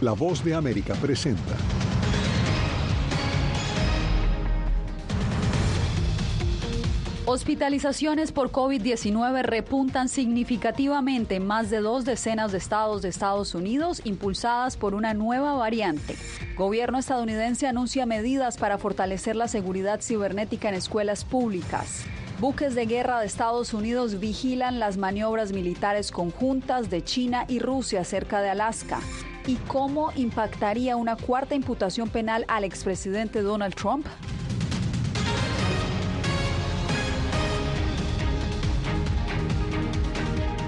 La voz de América presenta. Hospitalizaciones por COVID-19 repuntan significativamente en más de dos decenas de estados de Estados Unidos, impulsadas por una nueva variante. Gobierno estadounidense anuncia medidas para fortalecer la seguridad cibernética en escuelas públicas. Buques de guerra de Estados Unidos vigilan las maniobras militares conjuntas de China y Rusia cerca de Alaska. ¿Y cómo impactaría una cuarta imputación penal al expresidente Donald Trump?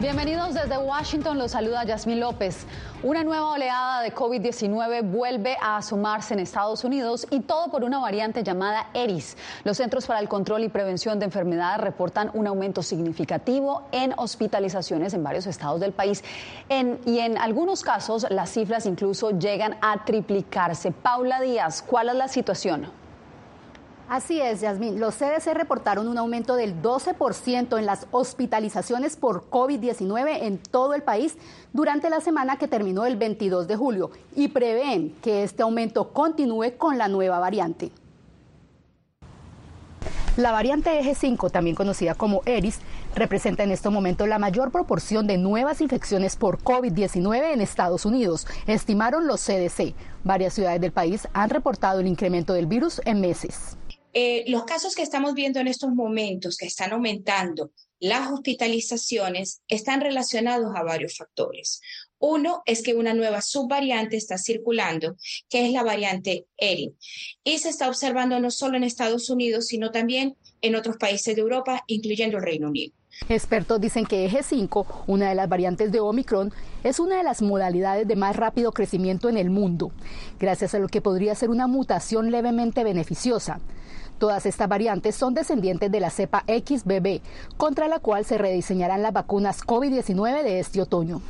Bienvenidos desde Washington, los saluda Yasmín López. Una nueva oleada de COVID-19 vuelve a asomarse en Estados Unidos y todo por una variante llamada ERIS. Los Centros para el Control y Prevención de Enfermedades reportan un aumento significativo en hospitalizaciones en varios estados del país y en algunos casos las cifras incluso llegan a triplicarse. Paula Díaz, ¿cuál es la situación? Así es, Yasmín. Los CDC reportaron un aumento del 12% en las hospitalizaciones por COVID-19 en todo el país durante la semana que terminó el 22 de julio y prevén que este aumento continúe con la nueva variante. La variante Eje 5, también conocida como ERIS, representa en este momento la mayor proporción de nuevas infecciones por COVID-19 en Estados Unidos, estimaron los CDC. Varias ciudades del país han reportado el incremento del virus en meses. Eh, los casos que estamos viendo en estos momentos, que están aumentando, las hospitalizaciones, están relacionados a varios factores. Uno es que una nueva subvariante está circulando, que es la variante ERI, y se está observando no solo en Estados Unidos, sino también en otros países de Europa, incluyendo el Reino Unido. Expertos dicen que Eje 5, una de las variantes de Omicron, es una de las modalidades de más rápido crecimiento en el mundo, gracias a lo que podría ser una mutación levemente beneficiosa. Todas estas variantes son descendientes de la cepa XBB, contra la cual se rediseñarán las vacunas COVID-19 de este otoño.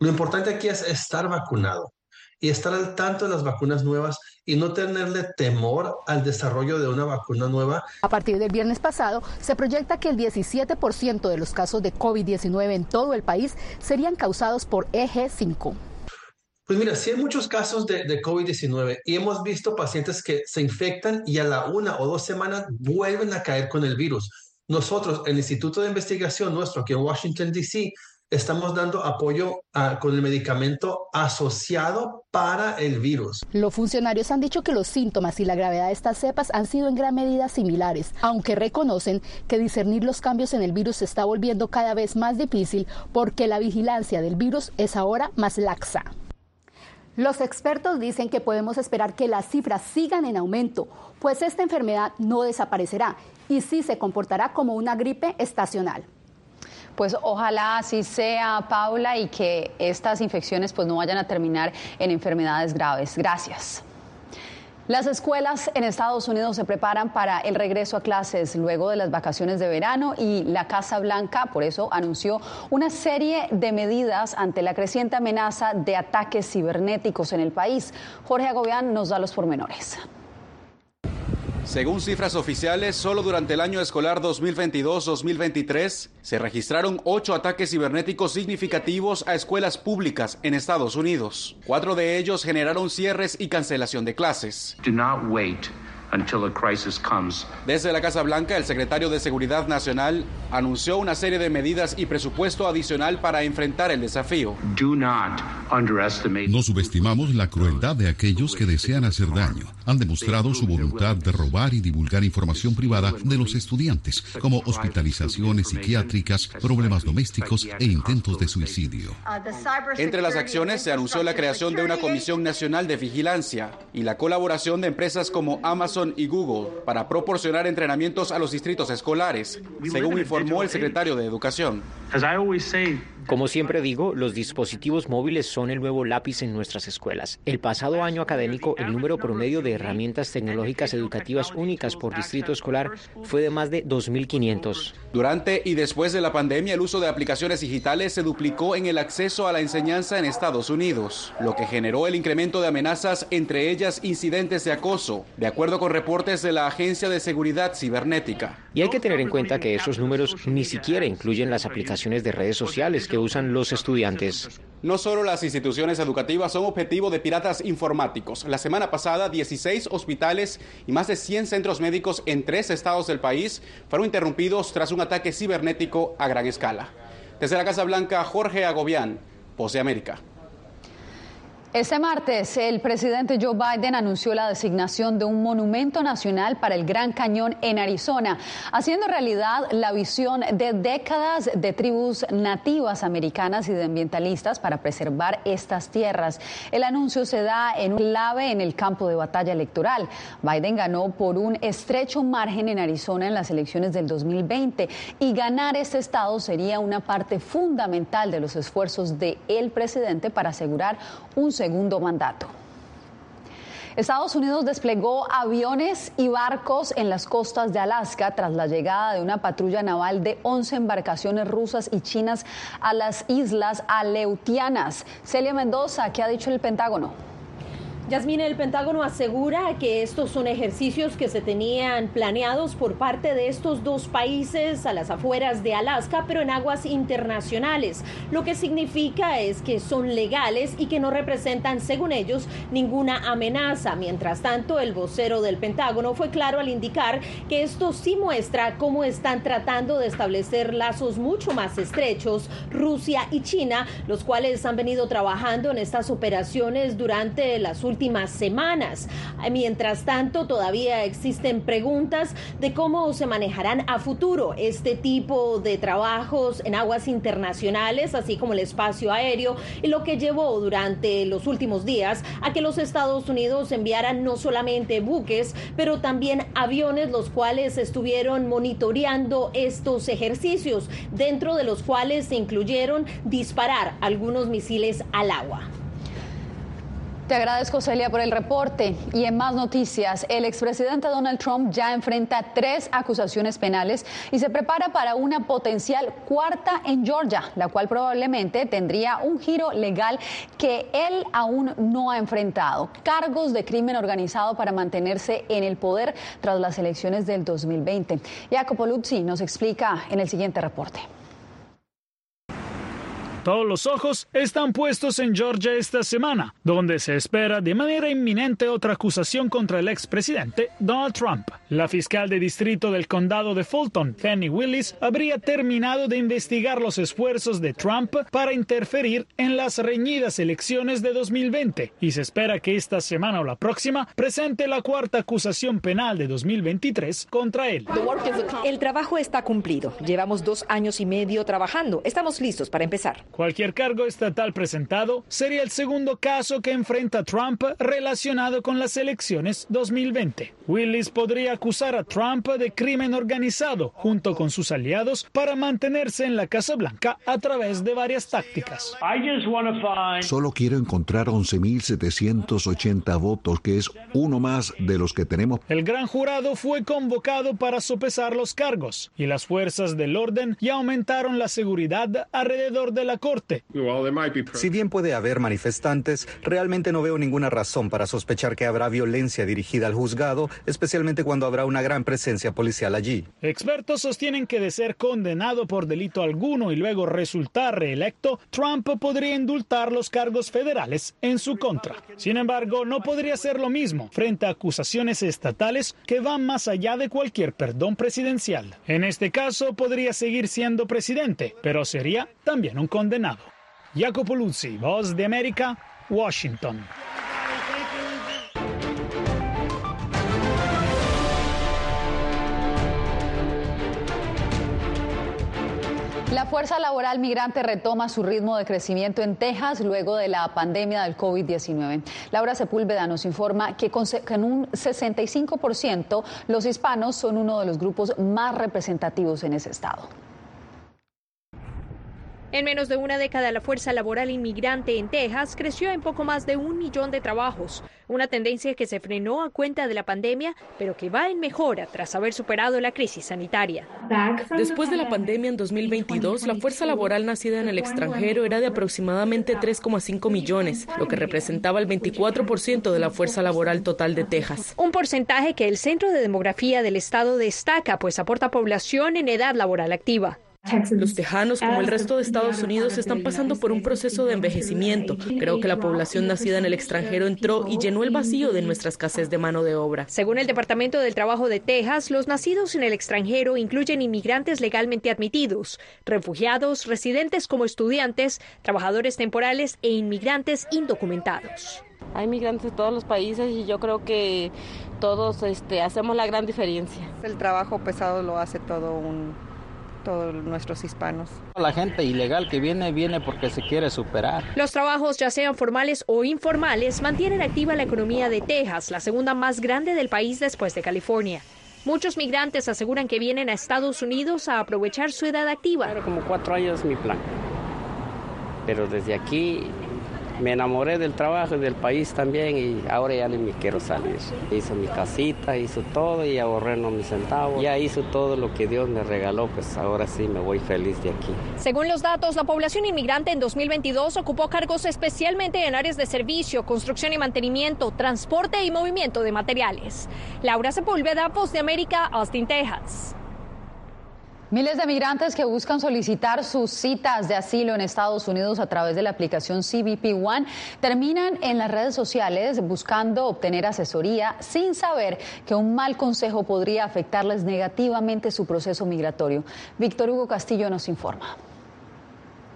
Lo importante aquí es estar vacunado y estar al tanto de las vacunas nuevas y no tenerle temor al desarrollo de una vacuna nueva. A partir del viernes pasado, se proyecta que el 17% de los casos de COVID-19 en todo el país serían causados por EG5. Pues mira, sí hay muchos casos de, de COVID-19 y hemos visto pacientes que se infectan y a la una o dos semanas vuelven a caer con el virus. Nosotros, el Instituto de Investigación nuestro aquí en Washington, D.C., estamos dando apoyo con el medicamento asociado para el virus. Los funcionarios han dicho que los síntomas y la gravedad de estas cepas han sido en gran medida similares, aunque reconocen que discernir los cambios en el virus se está volviendo cada vez más difícil porque la vigilancia del virus es ahora más laxa. Los expertos dicen que podemos esperar que las cifras sigan en aumento, pues esta enfermedad no desaparecerá y sí se comportará como una gripe estacional. Pues ojalá así sea, Paula, y que estas infecciones pues no vayan a terminar en enfermedades graves. Gracias. Las escuelas en Estados Unidos se preparan para el regreso a clases luego de las vacaciones de verano y la Casa Blanca por eso anunció una serie de medidas ante la creciente amenaza de ataques cibernéticos en el país. Jorge Agobián nos da los pormenores. Según cifras oficiales, solo durante el año escolar 2022-2023 se registraron ocho ataques cibernéticos significativos a escuelas públicas en Estados Unidos. Cuatro de ellos generaron cierres y cancelación de clases. Desde la Casa Blanca, el secretario de Seguridad Nacional anunció una serie de medidas y presupuesto adicional para enfrentar el desafío. No subestimamos la crueldad de aquellos que desean hacer daño. Han demostrado su voluntad de robar y divulgar información privada de los estudiantes, como hospitalizaciones psiquiátricas, problemas domésticos e intentos de suicidio. Entre las acciones se anunció la creación de una Comisión Nacional de Vigilancia y la colaboración de empresas como Amazon y Google para proporcionar entrenamientos a los distritos escolares, según informó el secretario de Educación. Como siempre digo, los dispositivos móviles son el nuevo lápiz en nuestras escuelas. El pasado año académico, el número promedio de herramientas tecnológicas educativas únicas por distrito escolar fue de más de 2.500. Durante y después de la pandemia, el uso de aplicaciones digitales se duplicó en el acceso a la enseñanza en Estados Unidos, lo que generó el incremento de amenazas, entre ellas incidentes de acoso, de acuerdo con reportes de la Agencia de Seguridad Cibernética. Y hay que tener en cuenta que esos números ni siquiera incluyen las aplicaciones aplicaciones de redes sociales que usan los estudiantes. No solo las instituciones educativas son objetivo de piratas informáticos. La semana pasada, 16 hospitales y más de 100 centros médicos en tres estados del país fueron interrumpidos tras un ataque cibernético a gran escala. Desde la Casa Blanca, Jorge Agobián, de América. Este martes, el presidente Joe Biden anunció la designación de un monumento nacional para el Gran Cañón en Arizona, haciendo realidad la visión de décadas de tribus nativas americanas y de ambientalistas para preservar estas tierras. El anuncio se da en un clave en el campo de batalla electoral. Biden ganó por un estrecho margen en Arizona en las elecciones del 2020 y ganar este estado sería una parte fundamental de los esfuerzos del presidente para asegurar un segundo mandato. Estados Unidos desplegó aviones y barcos en las costas de Alaska tras la llegada de una patrulla naval de 11 embarcaciones rusas y chinas a las islas Aleutianas. Celia Mendoza, ¿qué ha dicho el Pentágono? Yasmín, el Pentágono asegura que estos son ejercicios que se tenían planeados por parte de estos dos países a las afueras de Alaska, pero en aguas internacionales. Lo que significa es que son legales y que no representan, según ellos, ninguna amenaza. Mientras tanto, el vocero del Pentágono fue claro al indicar que esto sí muestra cómo están tratando de establecer lazos mucho más estrechos Rusia y China, los cuales han venido trabajando en estas operaciones durante las últimas semanas. Mientras tanto, todavía existen preguntas de cómo se manejarán a futuro este tipo de trabajos en aguas internacionales, así como el espacio aéreo, y lo que llevó durante los últimos días a que los Estados Unidos enviaran no solamente buques, pero también aviones, los cuales estuvieron monitoreando estos ejercicios, dentro de los cuales se incluyeron disparar algunos misiles al agua. Te agradezco, Celia, por el reporte. Y en más noticias, el expresidente Donald Trump ya enfrenta tres acusaciones penales y se prepara para una potencial cuarta en Georgia, la cual probablemente tendría un giro legal que él aún no ha enfrentado. Cargos de crimen organizado para mantenerse en el poder tras las elecciones del 2020. Jacopo Luzzi nos explica en el siguiente reporte. Todos los ojos están puestos en Georgia esta semana, donde se espera de manera inminente otra acusación contra el expresidente Donald Trump. La fiscal de distrito del condado de Fulton, Fanny Willis, habría terminado de investigar los esfuerzos de Trump para interferir en las reñidas elecciones de 2020 y se espera que esta semana o la próxima presente la cuarta acusación penal de 2023 contra él. El trabajo está cumplido. Llevamos dos años y medio trabajando. Estamos listos para empezar. Cualquier cargo estatal presentado sería el segundo caso que enfrenta Trump relacionado con las elecciones 2020. Willis podría acusar a Trump de crimen organizado junto con sus aliados para mantenerse en la Casa Blanca a través de varias tácticas. Solo quiero encontrar 11.780 votos, que es uno más de los que tenemos. El gran jurado fue convocado para sopesar los cargos y las fuerzas del orden ya aumentaron la seguridad alrededor de la corte. Si bien puede haber manifestantes, realmente no veo ninguna razón para sospechar que habrá violencia dirigida al juzgado, especialmente cuando habrá una gran presencia policial allí. Expertos sostienen que de ser condenado por delito alguno y luego resultar reelecto, Trump podría indultar los cargos federales en su contra. Sin embargo, no podría ser lo mismo frente a acusaciones estatales que van más allá de cualquier perdón presidencial. En este caso, podría seguir siendo presidente, pero sería también un condenado. Jacopo Luzzi, Voz de América, Washington. La fuerza laboral migrante retoma su ritmo de crecimiento en Texas luego de la pandemia del COVID-19. Laura Sepúlveda nos informa que con un 65% los hispanos son uno de los grupos más representativos en ese estado. En menos de una década, la fuerza laboral inmigrante en Texas creció en poco más de un millón de trabajos, una tendencia que se frenó a cuenta de la pandemia, pero que va en mejora tras haber superado la crisis sanitaria. Después de la pandemia en 2022, la fuerza laboral nacida en el extranjero era de aproximadamente 3,5 millones, lo que representaba el 24% de la fuerza laboral total de Texas. Un porcentaje que el Centro de Demografía del Estado destaca, pues aporta población en edad laboral activa. Los tejanos, como el resto de Estados Unidos, están pasando por un proceso de envejecimiento. Creo que la población nacida en el extranjero entró y llenó el vacío de nuestra escasez de mano de obra. Según el Departamento del Trabajo de Texas, los nacidos en el extranjero incluyen inmigrantes legalmente admitidos, refugiados, residentes como estudiantes, trabajadores temporales e inmigrantes indocumentados. Hay migrantes de todos los países y yo creo que todos este, hacemos la gran diferencia. El trabajo pesado lo hace todo un, todos nuestros hispanos. La gente ilegal que viene, viene porque se quiere superar. Los trabajos, ya sean formales o informales, mantienen activa la economía de Texas, la segunda más grande del país después de California. Muchos migrantes aseguran que vienen a Estados Unidos a aprovechar su edad activa. Pero como cuatro años mi plan. Pero desde aquí me enamoré del trabajo y del país también y ahora ya ni me quiero salir. Hizo mi casita, hizo todo y ahorré no mis centavos. Ya hizo todo lo que Dios me regaló, pues ahora sí me voy feliz de aquí. Según los datos, la población inmigrante en 2022 ocupó cargos especialmente en áreas de servicio, construcción y mantenimiento, transporte y movimiento de materiales. Laura Sepúlveda, Voz de América, Austin, Texas. Miles de migrantes que buscan solicitar sus citas de asilo en Estados Unidos a través de la aplicación CBP One terminan en las redes sociales buscando obtener asesoría sin saber que un mal consejo podría afectarles negativamente su proceso migratorio. Víctor Hugo Castillo nos informa.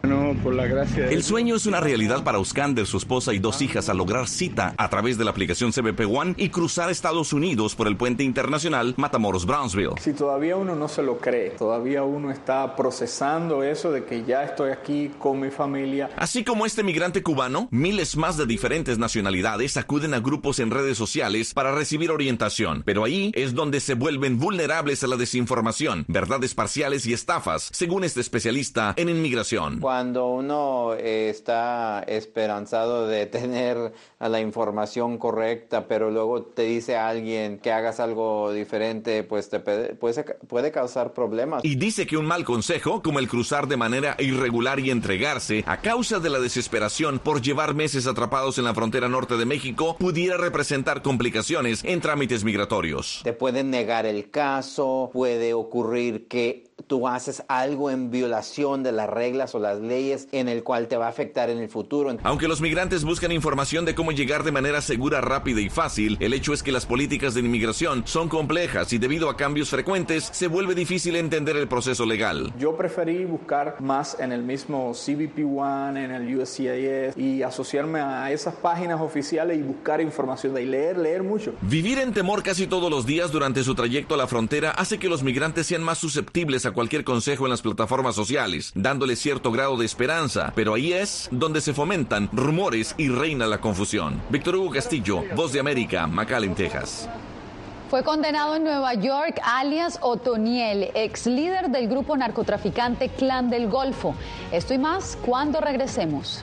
El sueño es una realidad para Oscander, su esposa y dos hijas al lograr cita a través de la aplicación CBP One y cruzar Estados Unidos por el puente internacional Matamoros-Brownsville. Si todavía uno no se lo cree, todavía uno está procesando eso de que ya estoy aquí con mi familia. Así como este migrante cubano, miles más de diferentes nacionalidades acuden a grupos en redes sociales para recibir orientación, pero ahí es donde se vuelven vulnerables a la desinformación, verdades parciales y estafas, según este especialista en inmigración cuando uno eh, está esperanzado de tener la información correcta, pero luego te dice alguien que hagas algo diferente, pues te puede, puede causar problemas. Y dice que un mal consejo, como el cruzar de manera irregular y entregarse, a causa de la desesperación por llevar meses atrapados en la frontera norte de México, pudiera representar complicaciones en trámites migratorios. Te pueden negar el caso, puede ocurrir que tú haces algo en violación de las reglas o las leyes en el cual te va a afectar en el futuro. Aunque los migrantes buscan información de cómo llegar de manera segura, rápida y fácil, el hecho es que las políticas de inmigración son complejas y debido a cambios frecuentes se vuelve difícil entender el proceso legal. Yo preferí buscar más en el mismo CBP One, en el USCIS y asociarme a esas páginas oficiales y buscar información de ahí, leer, leer mucho. Vivir en temor casi todos los días durante su trayecto a la frontera hace que los migrantes sean más susceptibles a cualquier consejo en las plataformas sociales, dándole cierto grado de esperanza, pero ahí es donde se fomentan rumores y reina la confusión. Víctor Hugo Castillo, Voz de América, McAllen, Texas. Fue condenado en Nueva York alias Otoniel, ex líder del grupo narcotraficante Clan del Golfo. Esto y más cuando regresemos.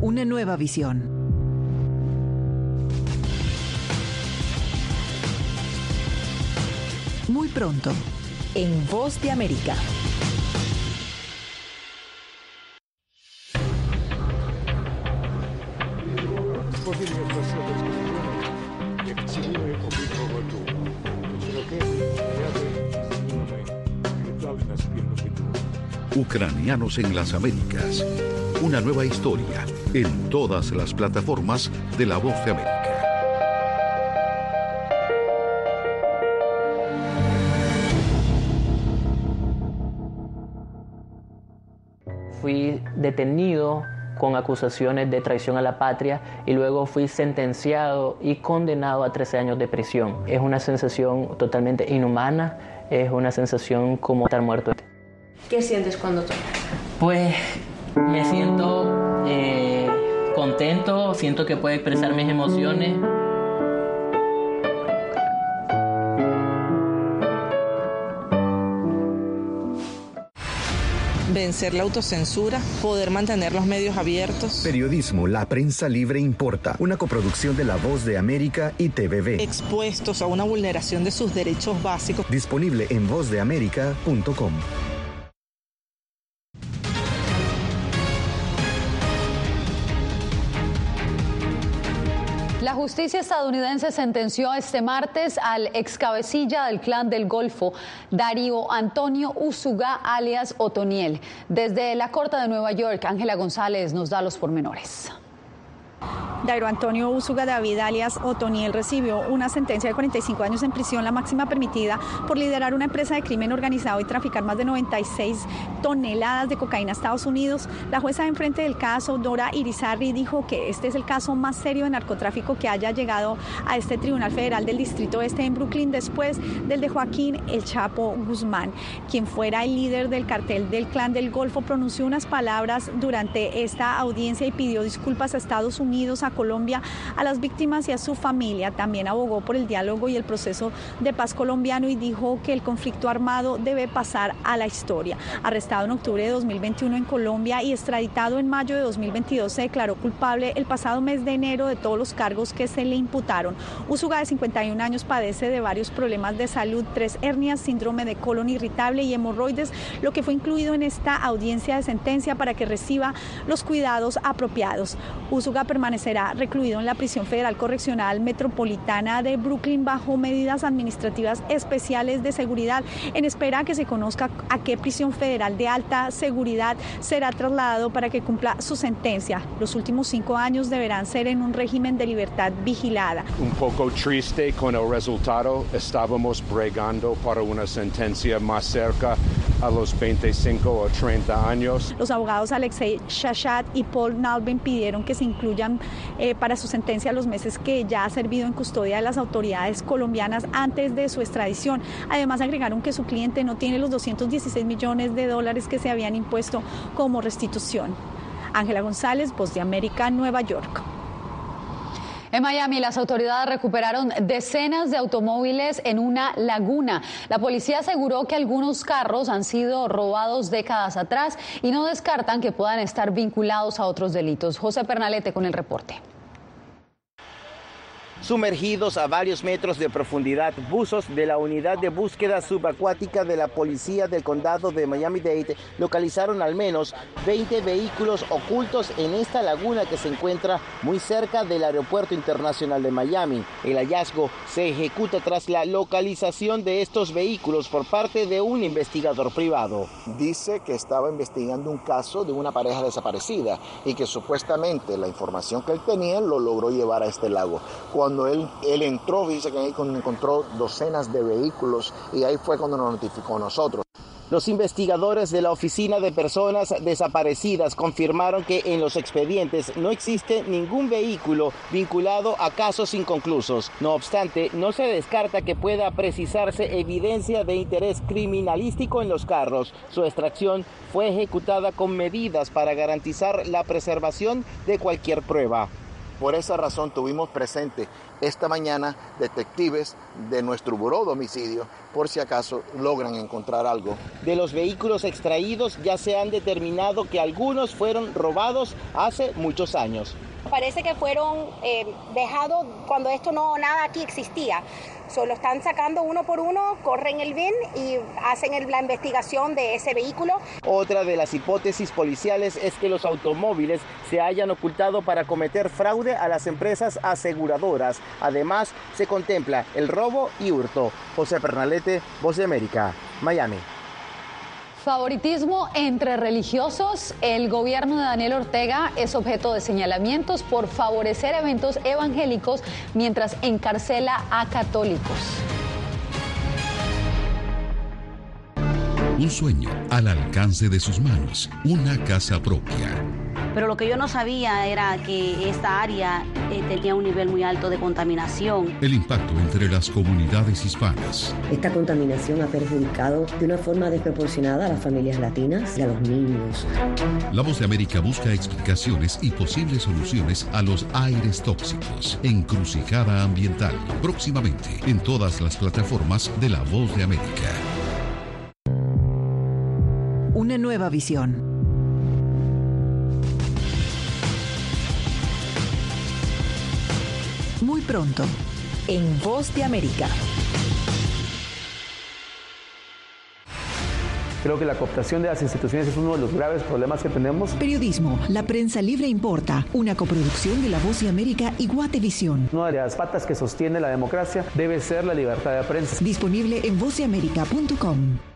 una nueva visión. Muy pronto, en Voz de América. Ucranianos en las Américas. Una nueva historia en todas las plataformas de La Voz de América. Fui detenido con acusaciones de traición a la patria y luego fui sentenciado y condenado a 13 años de prisión. Es una sensación totalmente inhumana, es una sensación como estar muerto. ¿Qué sientes cuando tú? Pues me siento eh, contento, siento que puedo expresar mis emociones. vencer la autocensura, poder mantener los medios abiertos. Periodismo, la prensa libre importa. Una coproducción de La Voz de América y TVV. Expuestos a una vulneración de sus derechos básicos. Disponible en vozdeamerica.com. justicia estadounidense sentenció este martes al ex cabecilla del clan del Golfo, Darío Antonio Usuga, alias Otoniel. Desde la Corte de Nueva York, Ángela González nos da los pormenores. Dairo Antonio Usuga David, alias Otoniel, recibió una sentencia de 45 años en prisión, la máxima permitida, por liderar una empresa de crimen organizado y traficar más de 96 toneladas de cocaína a Estados Unidos. La jueza enfrente del caso, Dora Irizarry, dijo que este es el caso más serio de narcotráfico que haya llegado a este Tribunal Federal del Distrito Este en Brooklyn después del de Joaquín El Chapo Guzmán, quien fuera el líder del cartel del Clan del Golfo, pronunció unas palabras durante esta audiencia y pidió disculpas a Estados Unidos, Colombia, a las víctimas y a su familia. También abogó por el diálogo y el proceso de paz colombiano y dijo que el conflicto armado debe pasar a la historia. Arrestado en octubre de 2021 en Colombia y extraditado en mayo de 2022, se declaró culpable el pasado mes de enero de todos los cargos que se le imputaron. Usuga, de 51 años, padece de varios problemas de salud, tres hernias, síndrome de colon irritable y hemorroides, lo que fue incluido en esta audiencia de sentencia para que reciba los cuidados apropiados. Usuga permanecerá recluido en la prisión federal correccional metropolitana de Brooklyn bajo medidas administrativas especiales de seguridad en espera que se conozca a qué prisión federal de alta seguridad será trasladado para que cumpla su sentencia. Los últimos cinco años deberán ser en un régimen de libertad vigilada. Un poco triste con el resultado, estábamos bregando para una sentencia más cerca a los 25 o 30 años. Los abogados Alexei Shashat y Paul Nalben pidieron que se incluyan eh, para su sentencia los meses que ya ha servido en custodia de las autoridades colombianas antes de su extradición. Además agregaron que su cliente no tiene los 216 millones de dólares que se habían impuesto como restitución. Ángela González, Voz de América, Nueva York. En Miami, las autoridades recuperaron decenas de automóviles en una laguna. La policía aseguró que algunos carros han sido robados décadas atrás y no descartan que puedan estar vinculados a otros delitos. José Pernalete con el reporte. Sumergidos a varios metros de profundidad, buzos de la unidad de búsqueda subacuática de la policía del condado de Miami-Dade localizaron al menos 20 vehículos ocultos en esta laguna que se encuentra muy cerca del aeropuerto internacional de Miami. El hallazgo se ejecuta tras la localización de estos vehículos por parte de un investigador privado. Dice que estaba investigando un caso de una pareja desaparecida y que supuestamente la información que él tenía lo logró llevar a este lago. Él, él entró, dice que ahí encontró docenas de vehículos y ahí fue cuando nos notificó a nosotros. Los investigadores de la Oficina de Personas Desaparecidas confirmaron que en los expedientes no existe ningún vehículo vinculado a casos inconclusos. No obstante, no se descarta que pueda precisarse evidencia de interés criminalístico en los carros. Su extracción fue ejecutada con medidas para garantizar la preservación de cualquier prueba. Por esa razón tuvimos presente esta mañana detectives de nuestro buró de homicidio por si acaso logran encontrar algo. De los vehículos extraídos ya se han determinado que algunos fueron robados hace muchos años. Parece que fueron eh, dejados cuando esto no nada aquí existía. Solo están sacando uno por uno, corren el BIN y hacen la investigación de ese vehículo. Otra de las hipótesis policiales es que los automóviles se hayan ocultado para cometer fraude a las empresas aseguradoras. Además, se contempla el robo y hurto. José Pernalete, Voz de América, Miami. Favoritismo entre religiosos. El gobierno de Daniel Ortega es objeto de señalamientos por favorecer eventos evangélicos mientras encarcela a católicos. Un sueño al alcance de sus manos, una casa propia Pero lo que yo no sabía era que esta área eh, tenía un nivel muy alto de contaminación. El impacto entre las comunidades hispanas. Esta contaminación ha perjudicado de una forma desproporcionada a las familias latinas y a los niños. La Voz de América busca explicaciones y posibles soluciones a los aires tóxicos. Encrucijada ambiental. Próximamente en todas las plataformas de La Voz de América. Una nueva visión. Muy pronto, en Voz de América. Creo que la cooptación de las instituciones es uno de los graves problemas que tenemos. Periodismo, la prensa libre importa, una coproducción de La Voz de América y Guatevisión. Una de las patas que sostiene la democracia debe ser la libertad de prensa. Disponible en vozdeamerica.com.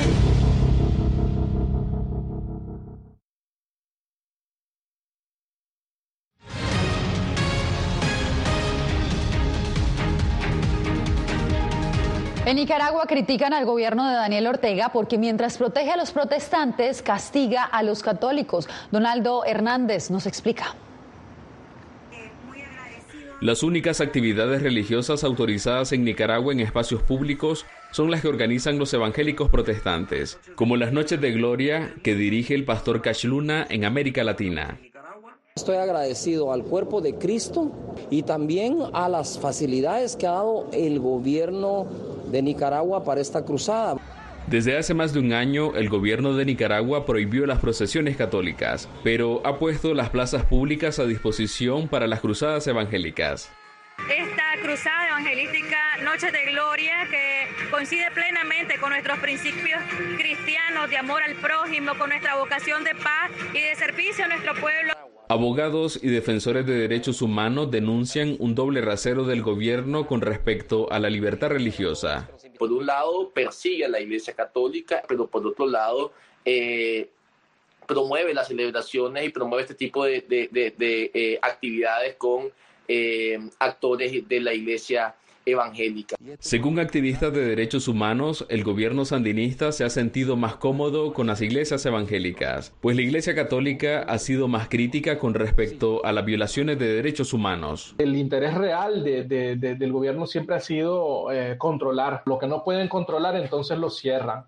En Nicaragua critican al gobierno de Daniel Ortega porque mientras protege a los protestantes, castiga a los católicos. Donaldo Hernández nos explica. Las únicas actividades religiosas autorizadas en Nicaragua en espacios públicos son las que organizan los evangélicos protestantes, como las Noches de Gloria que dirige el pastor Luna en América Latina. Estoy agradecido al cuerpo de Cristo y también a las facilidades que ha dado el gobierno de Nicaragua para esta cruzada. Desde hace más de un año, el gobierno de Nicaragua prohibió las procesiones católicas, pero ha puesto las plazas públicas a disposición para las cruzadas evangélicas. Esta cruzada evangelística Noche de Gloria que coincide plenamente con nuestros principios cristianos de amor al prójimo, con nuestra vocación de paz y de servicio a nuestro pueblo. Abogados y defensores de derechos humanos denuncian un doble rasero del gobierno con respecto a la libertad religiosa. Por un lado, persigue a la Iglesia Católica, pero por otro lado, eh, promueve las celebraciones y promueve este tipo de, eh, actividades con eh, actores de la Iglesia evangélica. Según activistas de derechos humanos, el gobierno sandinista se ha sentido más cómodo con las iglesias evangélicas, pues la Iglesia Católica ha sido más crítica con respecto a las violaciones de derechos humanos. El interés real del gobierno siempre ha sido eh, controlar. Lo que no pueden controlar, entonces lo cierran.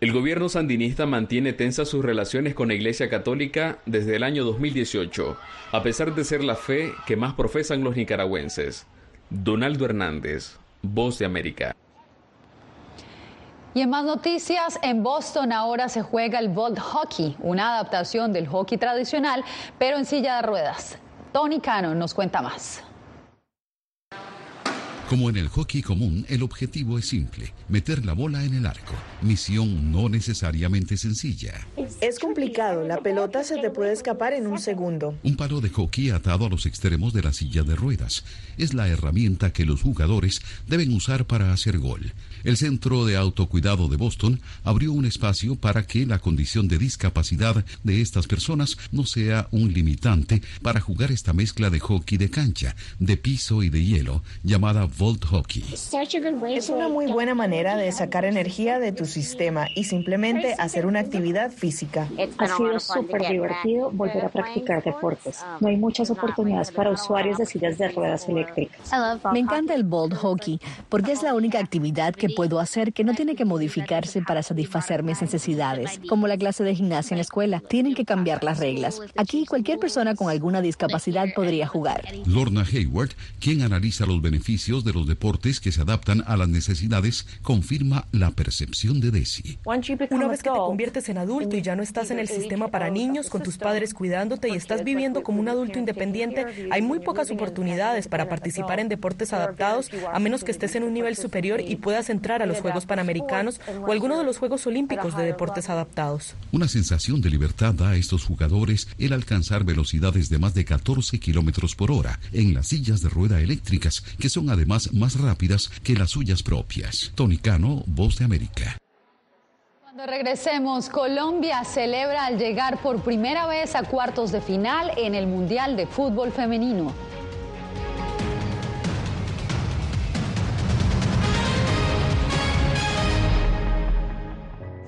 El gobierno sandinista mantiene tensas sus relaciones con la Iglesia Católica desde el año 2018, a pesar de ser la fe que más profesan los nicaragüenses. Donaldo Hernández, Voz de América. Y en más noticias, en Boston ahora se juega el Vault Hockey, una adaptación del hockey tradicional, pero en silla de ruedas. Tony Cano nos cuenta más. Como en el hockey común, el objetivo es simple, meter la bola en el arco. Misión no necesariamente sencilla. Es complicado, la pelota se te puede escapar en un segundo. Un palo de hockey atado a los extremos de la silla de ruedas es la herramienta que los jugadores deben usar para hacer gol. El Centro de Autocuidado de Boston abrió un espacio para que la condición de discapacidad de estas personas no sea un limitante para jugar esta mezcla de hockey de cancha, de piso y de hielo, llamada Volt Hockey. Es una muy buena manera de sacar energía de tu sistema y simplemente hacer una actividad física. Ha sido súper divertido volver a practicar deportes. No hay muchas oportunidades para usuarios de sillas de ruedas eléctricas. Me encanta el Bolt Hockey porque es la única actividad que puedo hacer que no tiene que modificarse para satisfacer mis necesidades, como la clase de gimnasia en la escuela. Tienen que cambiar las reglas. Aquí cualquier persona con alguna discapacidad podría jugar. Lorna Hayward, quien analiza los beneficios de los deportes que se adaptan a las necesidades, confirma la percepción de Desi. Una vez que te conviertes en adulto y ya no estás en el sistema para niños, con tus padres cuidándote y estás viviendo como un adulto independiente, hay muy pocas oportunidades para participar en deportes adaptados, a menos que estés en un nivel superior y puedas entrar a los Juegos Panamericanos o alguno de los Juegos Olímpicos de deportes adaptados. Una sensación de libertad da a estos jugadores el alcanzar velocidades de más de 14 kilómetros por hora en las sillas de rueda eléctricas, que son además más rápidas que las suyas propias. Tony Cano, Voz de América. Cuando regresemos, Colombia celebra al llegar por primera vez a cuartos de final en el Mundial de Fútbol Femenino.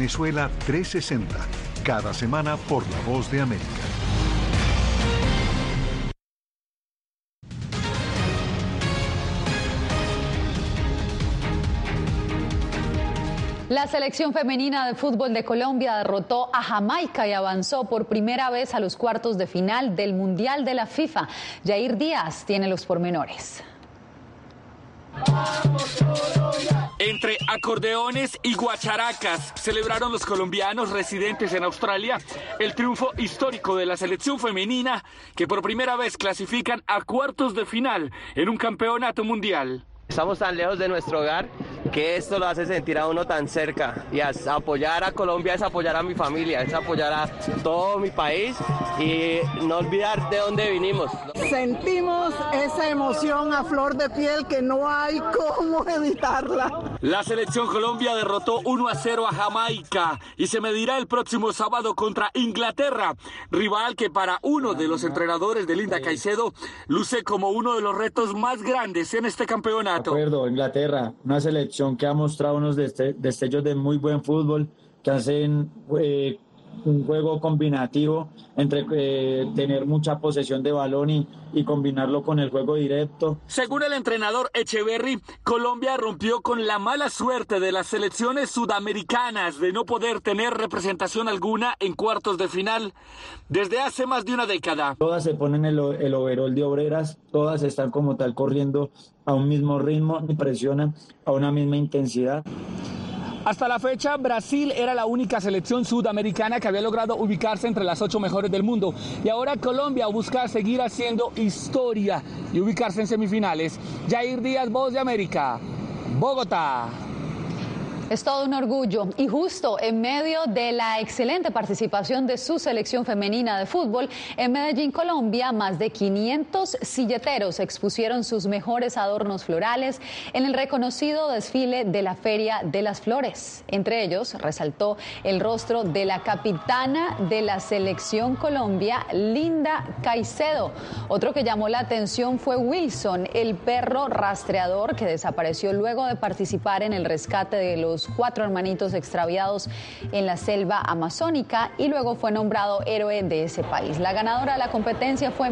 Venezuela 360, cada semana por La Voz de América. La selección femenina de fútbol de Colombia derrotó a Jamaica y avanzó por primera vez a los cuartos de final del Mundial de la FIFA. Jair Díaz tiene los pormenores. Entre acordeones y guacharacas celebraron los colombianos residentes en Australia el triunfo histórico de la selección femenina que por primera vez clasifican a cuartos de final en un campeonato mundial. Estamos tan lejos de nuestro hogar que esto lo hace sentir a uno tan cerca. Y apoyar a Colombia es apoyar a mi familia, es apoyar a todo mi país y no olvidar de dónde vinimos. Sentimos esa emoción a flor de piel que no hay cómo evitarla. La selección Colombia derrotó 1 a 0 a Jamaica y se medirá el próximo sábado contra Inglaterra, rival que para uno de los entrenadores de Linda Caicedo luce como uno de los retos más grandes en este campeonato. De acuerdo, Inglaterra, una selección que ha mostrado unos destellos de muy buen fútbol, que hacen eh, un juego combinativo entre eh, tener mucha posesión de balón y, y, combinarlo con el juego directo. Según el entrenador Echeverry, Colombia rompió con la mala suerte de las selecciones sudamericanas de no poder tener representación alguna en cuartos de final desde hace más de una década. Todas se ponen el, el overol de obreras, todas están como tal corriendo a un mismo ritmo y presionan a una misma intensidad. Hasta la fecha, Brasil era la única selección sudamericana que había logrado ubicarse entre las ocho mejores del mundo. Y ahora Colombia busca seguir haciendo historia y ubicarse en semifinales. Jair Díaz, Voz de América, Bogotá. Es todo un orgullo y justo en medio de la excelente participación de su selección femenina de fútbol en Medellín, Colombia, más de 500 silleteros expusieron sus mejores adornos florales en el reconocido desfile de la Feria de las Flores. Entre ellos resaltó el rostro de la capitana de la selección Colombia, Linda Caicedo. Otro que llamó la atención fue Wilson, el perro rastreador que desapareció luego de participar en el rescate de cuatro hermanitos extraviados en la selva amazónica y luego fue nombrado héroe de ese país. La ganadora de la competencia fue